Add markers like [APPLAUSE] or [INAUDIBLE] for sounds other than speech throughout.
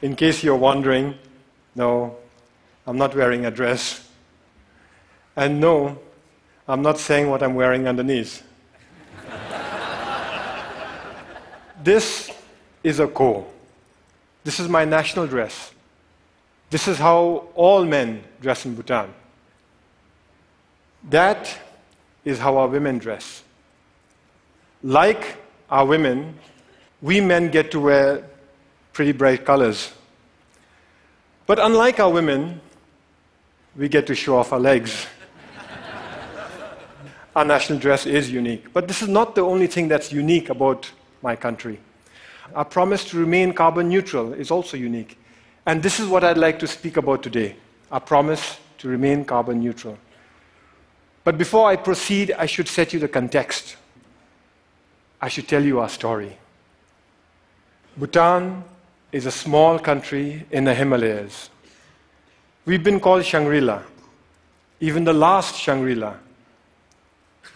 In case you're wondering, no, I'm not wearing a dress. And no, I'm not saying what I'm wearing underneath. [LAUGHS] this is a gho. This is my national dress. This is how all men dress in Bhutan. That is how our women dress. Like our women, we men get to wear pretty bright colors. But unlike our women, we get to show off our legs. [LAUGHS] our national dress is unique. But this is not the only thing that's unique about my country. Our promise to remain carbon neutral is also unique. And this is what I'd like to speak about today our promise to remain carbon neutral. But before I proceed, I should set you the context. I should tell you our story. Bhutan is a small country in the Himalayas. We've been called Shangri La, even the last Shangri La.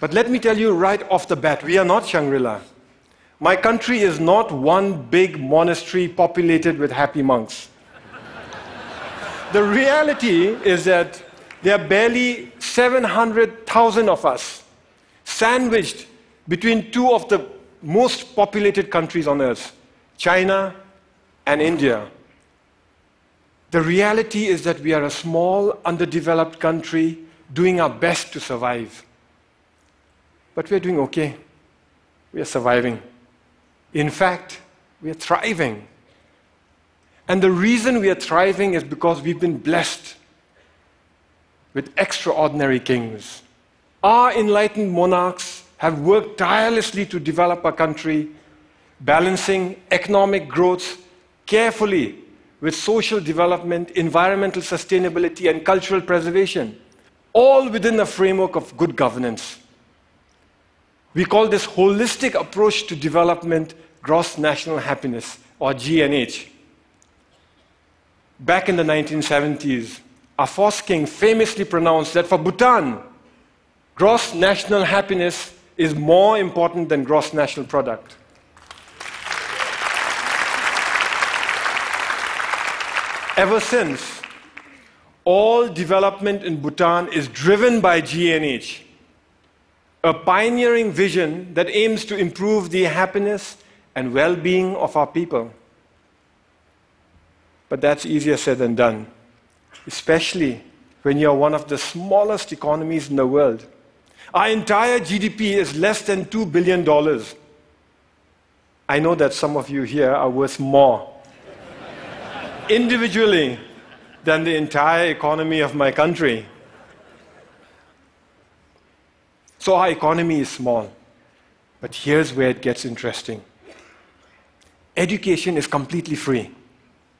But let me tell you right off the bat, we are not Shangri La. My country is not one big monastery populated with happy monks. the reality is that there are barely 700,000 of us sandwiched between two of the most populated countries on earth China and India. The reality is that we are a small, underdeveloped country doing our best to survive. But we are doing okay. We are surviving. In fact, we are thriving. And the reason we are thriving is because we've been blessed with extraordinary kings. Our enlightened monarchs have worked tirelessly to develop our country, balancing economic growth carefully with social development, environmental sustainability, and cultural preservation, all within a framework of good governance. We call this holistic approach to development gross national happiness, or GNH. Back in the 1970s, our first king famously pronounced that for Bhutan, gross national happiness is more important than gross national product. Ever since, all development in Bhutan is driven by GNH, a pioneering vision that aims to improve the happiness and well being of our people. But that's easier said than done, especially when you're one of the smallest economies in the world. Our entire GDP is less than $2 billion. I know that some of you here are worth more individually than the entire economy of my country. So our economy is small. But here's where it gets interesting education is completely free.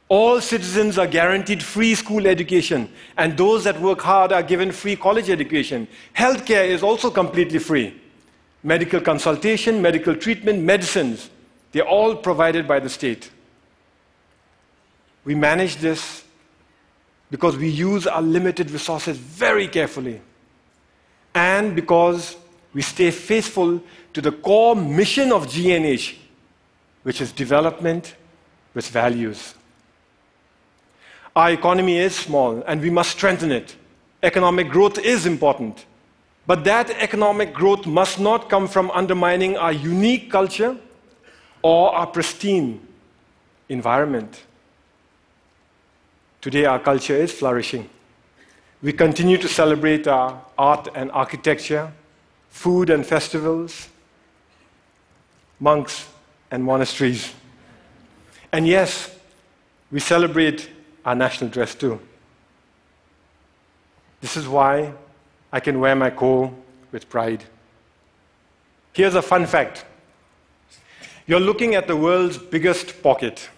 All citizens are guaranteed free school education, and those that work hard are given free college education. Healthcare is also completely free. Medical consultation, medical treatment, medicines, they're all provided by the state. We manage this because we use our limited resources very carefully and because we stay faithful to the core mission of GNH, which is development with values. Our economy is small and we must strengthen it. Economic growth is important. But that economic growth must not come from undermining our unique culture or our pristine environment. Today, our culture is flourishing. We continue to celebrate our art and architecture, food and festivals, monks and monasteries. And yes, we celebrate our national dress too. This is why I can wear my gho with pride. Here's a fun fact you're looking at the world's biggest pocket.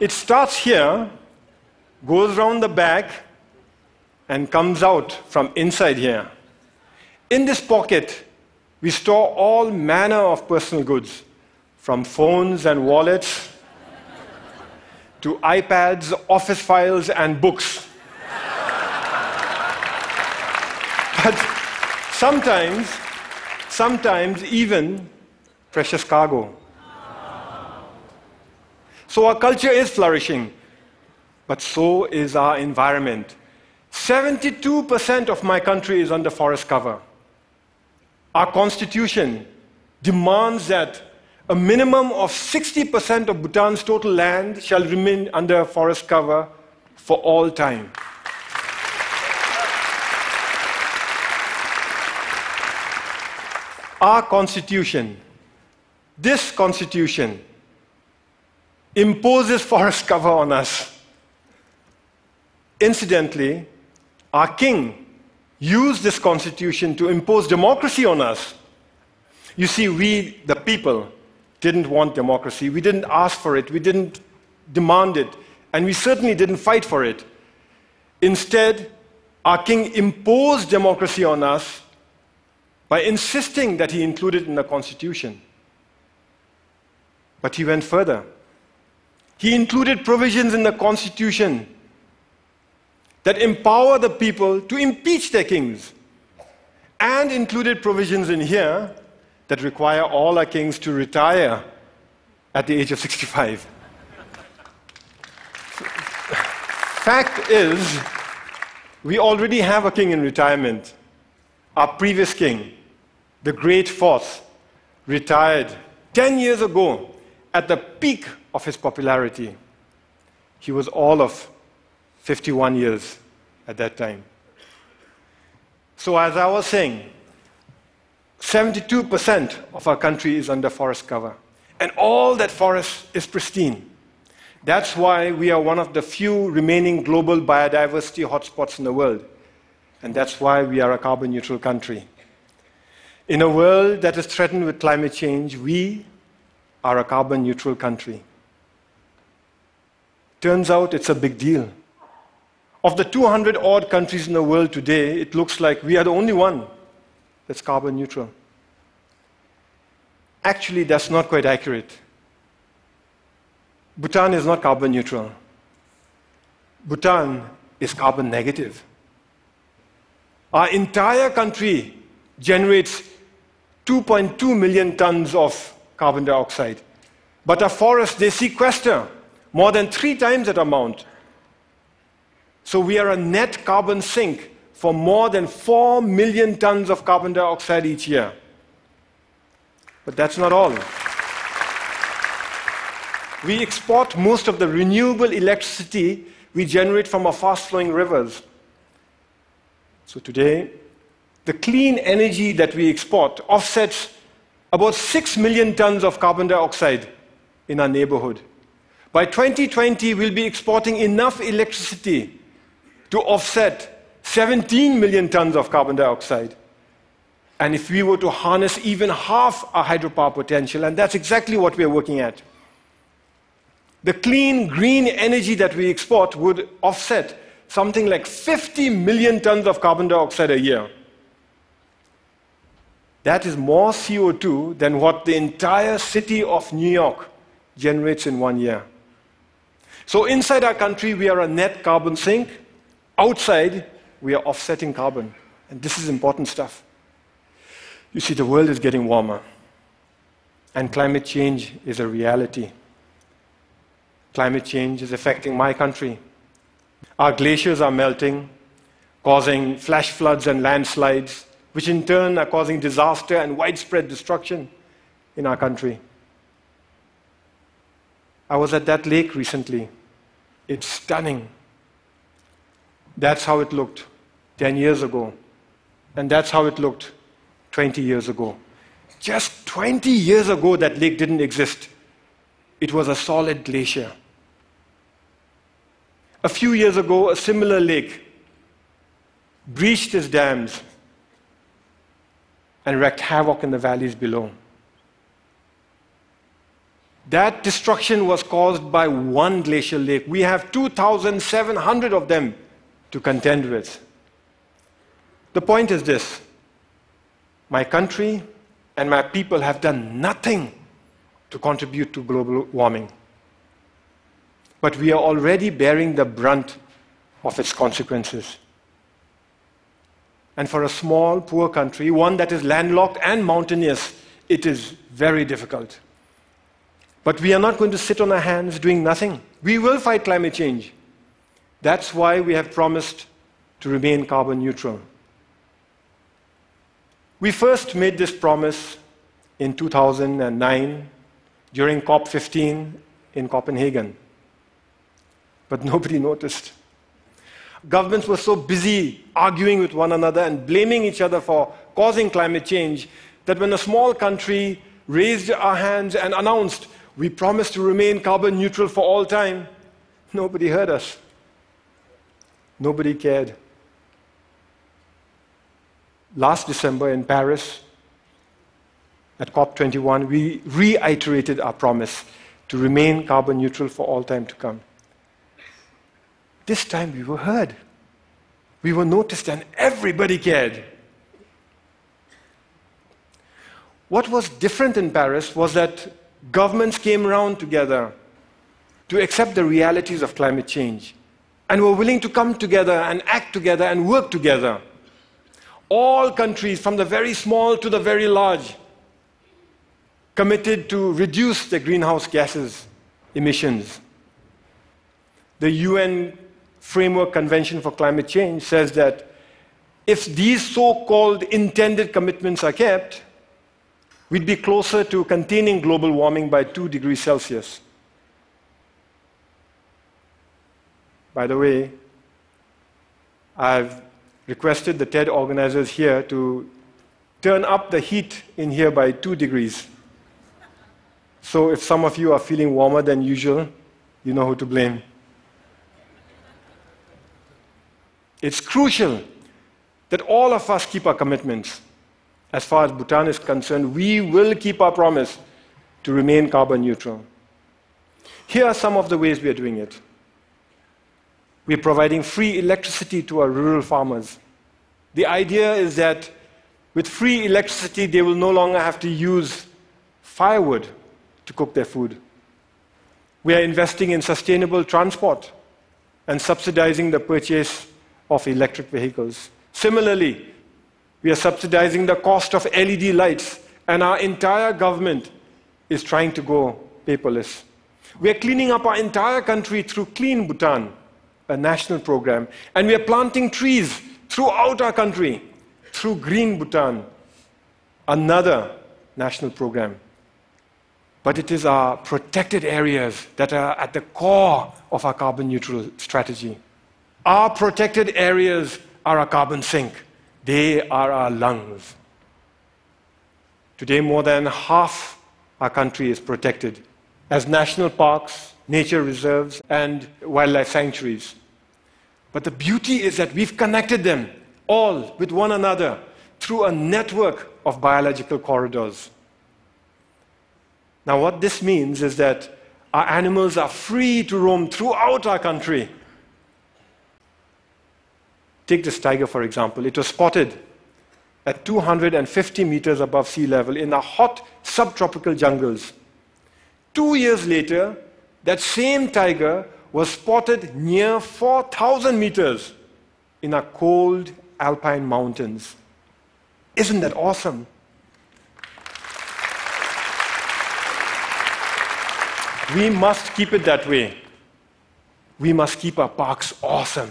It starts here, goes around the back, and comes out from inside here. In this pocket, we store all manner of personal goods, from phones and wallets [LAUGHS] to iPads, office files, and books. [LAUGHS] but sometimes, sometimes even precious cargo. So our culture is flourishing, but so is our environment. 72% of my country is under forest cover. Our constitution demands that a minimum of 60% of Bhutan's total land shall remain under forest cover for all time. Our constitution, this constitution, imposes forest cover on us. Incidentally, our king used this constitution to impose democracy on us. You see, we, the people, didn't want democracy. We didn't ask for it. We didn't demand it. And we certainly didn't fight for it. Instead, our king imposed democracy on us by insisting that he include it in the constitution. But he went further. He included provisions in the constitution that empower the people to impeach their kings, and included provisions in here that require all our kings to retire at the age of 65. Fact is, we already have a king in retirement. Our previous king, the great fourth, retired 10 years ago at the peak of his popularity. He was all of 51 years at that time. So, as I was saying, 72% of our country is under forest cover, and all that forest is pristine. That's why we are one of the few remaining global biodiversity hotspots in the world, and that's why we are a carbon neutral country. In a world that is threatened with climate change, we are a carbon neutral country. Turns out it's a big deal. Of the 200 odd countries in the world today, it looks like we are the only one that's carbon neutral. Actually, that's not quite accurate. Bhutan is not carbon neutral. Bhutan is carbon negative. Our entire country generates 2.2 million tons of carbon dioxide. But our forests, they sequester more than three times that amount. So we are a net carbon sink for more than 4 million tons of carbon dioxide each year. But that's not all. We export most of the renewable electricity we generate from our fast flowing rivers. So today, the clean energy that we export offsets about 6 million tons of carbon dioxide in our neighborhood. By 2020, we'll be exporting enough electricity to offset 17 million tons of carbon dioxide. And if we were to harness even half our hydropower potential, and that's exactly what we are working at, the clean green energy that we export would offset something like 50 million tons of carbon dioxide a year. That is more CO2 than what the entire city of New York generates in one year. So, inside our country, we are a net carbon sink. Outside, we are offsetting carbon. And this is important stuff. You see, the world is getting warmer, and climate change is a reality. Climate change is affecting my country. Our glaciers are melting, causing flash floods and landslides, which in turn are causing disaster and widespread destruction in our country. I was at that lake recently. It's stunning. That's how it looked 10 years ago. And that's how it looked 20 years ago. Just 20 years ago, that lake didn't exist. It was a solid glacier. A few years ago, a similar lake breached its dams and wreaked havoc in the valleys below. That destruction was caused by one glacial lake. We have 2,700 of them to contend with. The point is this my country and my people have done nothing to contribute to global warming. But we are already bearing the brunt of its consequences. And for a small, poor country, one that is landlocked and mountainous, it is very difficult. But we are not going to sit on our hands doing nothing. We will fight climate change. That's why we have promised to remain carbon neutral. We first made this promise in 2009 during COP15 in Copenhagen. But [LAUGHS] nobody noticed. Governments were so busy arguing with one another and blaming each other for causing climate change that when a small country raised our hands and announced, we promised to remain carbon neutral for all time, nobody heard us. Nobody cared. Last December in Paris, at COP21, we reiterated our promise to remain carbon neutral for all time to come. This time we were heard. We were noticed and everybody cared. What was different in Paris was that governments came around together to accept the realities of climate change and were willing to come together and act together and work together. All countries, from the very small to the very large, committed to reduce the greenhouse gases emissions. The UN Framework Convention for Climate Change says that if these so called intended commitments are kept, we'd be closer to containing global warming by 2 degrees Celsius. By the way, I've requested the TED organizers here to turn up the heat in here by 2 degrees. So if some of you are feeling warmer than usual, you know who to blame. It's crucial that all of us keep our commitments. As far as Bhutan is concerned, we will keep our promise to remain carbon neutral. Here are some of the ways we are doing it. We're providing free electricity to our rural farmers. The idea is that with free electricity, they will no longer have to use firewood to cook their food. We are investing in sustainable transport and subsidizing the purchase of electric vehicles. Similarly, we are subsidizing the cost of LED lights, and our entire government is trying to go paperless. We are cleaning up our entire country through Clean Bhutan, a national program, and we are planting trees throughout our country through Green Bhutan, another national program. But it is our protected areas that are at the core of our carbon neutral strategy. Our protected areas are our carbon sink, they are our lungs. Today, more than half our country is protected as national parks, nature reserves, and wildlife sanctuaries. But the beauty is that we've connected them all with one another through a network of biological corridors. Now, what this means is that our animals are free to roam throughout our country. Take this tiger, for example. It was spotted at 250 meters above sea level in the hot subtropical jungles. Two years later, that same tiger was spotted near 4,000 meters in our cold alpine mountains. Isn't that awesome? We must keep it that way. We must keep our parks awesome.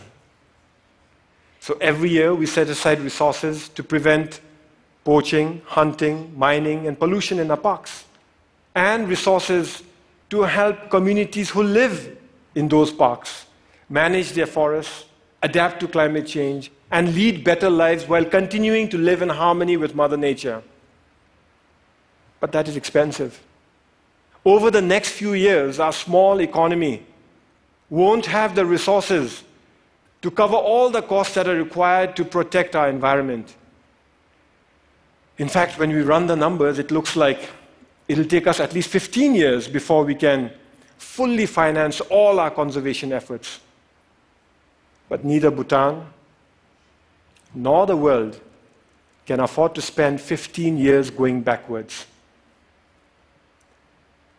So every year we set aside resources to prevent poaching, hunting, mining, and pollution in our parks, and resources to help communities who live in those parks manage their forests, adapt to climate change, and lead better lives while continuing to live in harmony with Mother Nature. But that is expensive over the next few years, our small economy won't have the resources to cover all the costs that are required to protect our environment. In fact, when we run the numbers, it looks like it'll take us at least 15 years before we can fully finance all our conservation efforts. But neither Bhutan nor the world can afford to spend 15 years going backwards.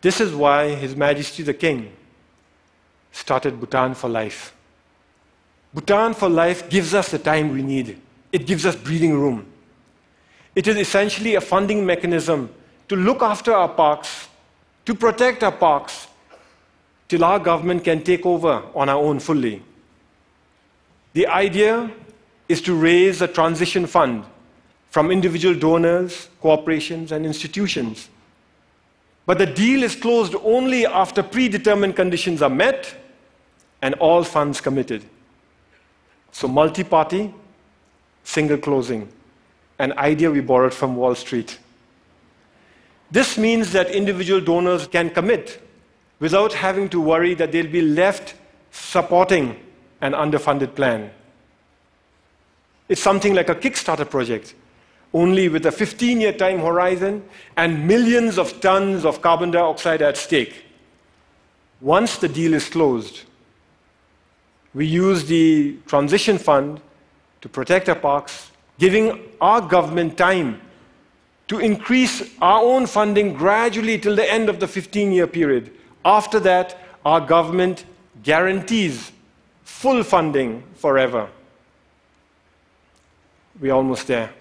This is why His Majesty the King started Bhutan for Life. Bhutan for Life gives us the time we need, it gives us breathing room. It is essentially a funding mechanism to look after our parks, to protect our parks till our government can take over on our own fully. The idea is to raise a transition fund from individual donors, corporations, and institutions. But the deal is closed only after predetermined conditions are met and all funds committed. So, multi party, single closing, an idea we borrowed from Wall Street. This means that individual donors can commit without having to worry that they'll be left supporting an underfunded plan. It's something like a Kickstarter project, only with a 15 year time horizon and millions of tons of carbon dioxide at stake. Once the deal is closed, we use the transition fund to protect our parks, giving our government time to increase our own funding gradually till the end of the 15 year period. After that, our government guarantees full funding forever. We're almost there.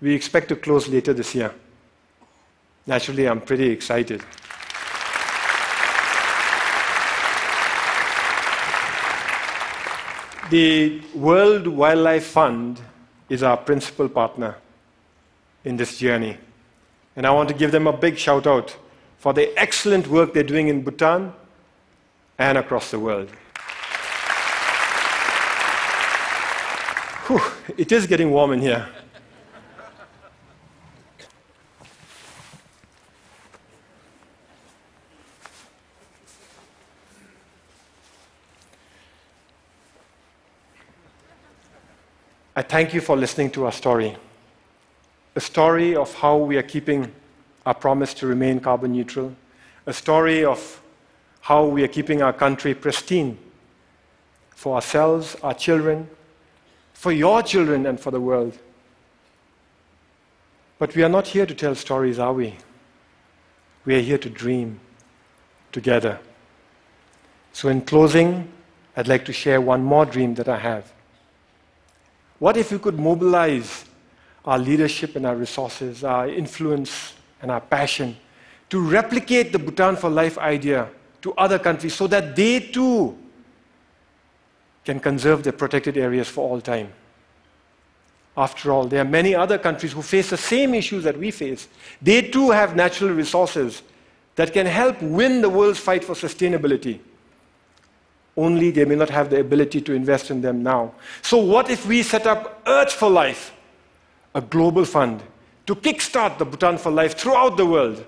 We expect to close later this year. Naturally, I'm pretty excited. The World Wildlife Fund is our principal partner in this journey. And I want to give them a big shout out for the excellent work they're doing in Bhutan and across the world. Whew, it is getting warm in here. I thank you for listening to our story. A story of how we are keeping our promise to remain carbon neutral. A story of how we are keeping our country pristine for ourselves, our children, for your children, and for the world. But we are not here to tell stories, are we? We are here to dream together. So, in closing, I'd like to share one more dream that I have. What if we could mobilize our leadership and our resources, our influence and our passion to replicate the Bhutan for Life idea to other countries so that they too can conserve their protected areas for all time? After all, there are many other countries who face the same issues that we face. They too have natural resources that can help win the world's fight for sustainability only they may not have the ability to invest in them now. So, what if we set up Earth for Life, a global fund, to kickstart the Bhutan for Life throughout the world?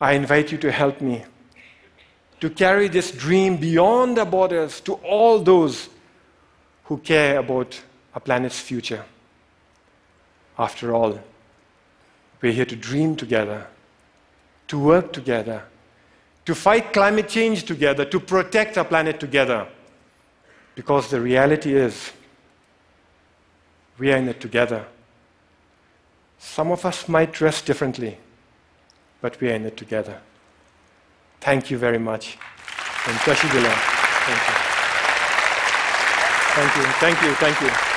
I invite you to help me to carry this dream beyond the borders to all those who care about our planet's future. After all, we're here to dream together, to work together to fight climate change together, to protect our planet together. Because the reality is, we are in it together. Some of us might dress differently, but we are in it together. Thank you very much. And Thank you. Thank you. Thank you. Thank you.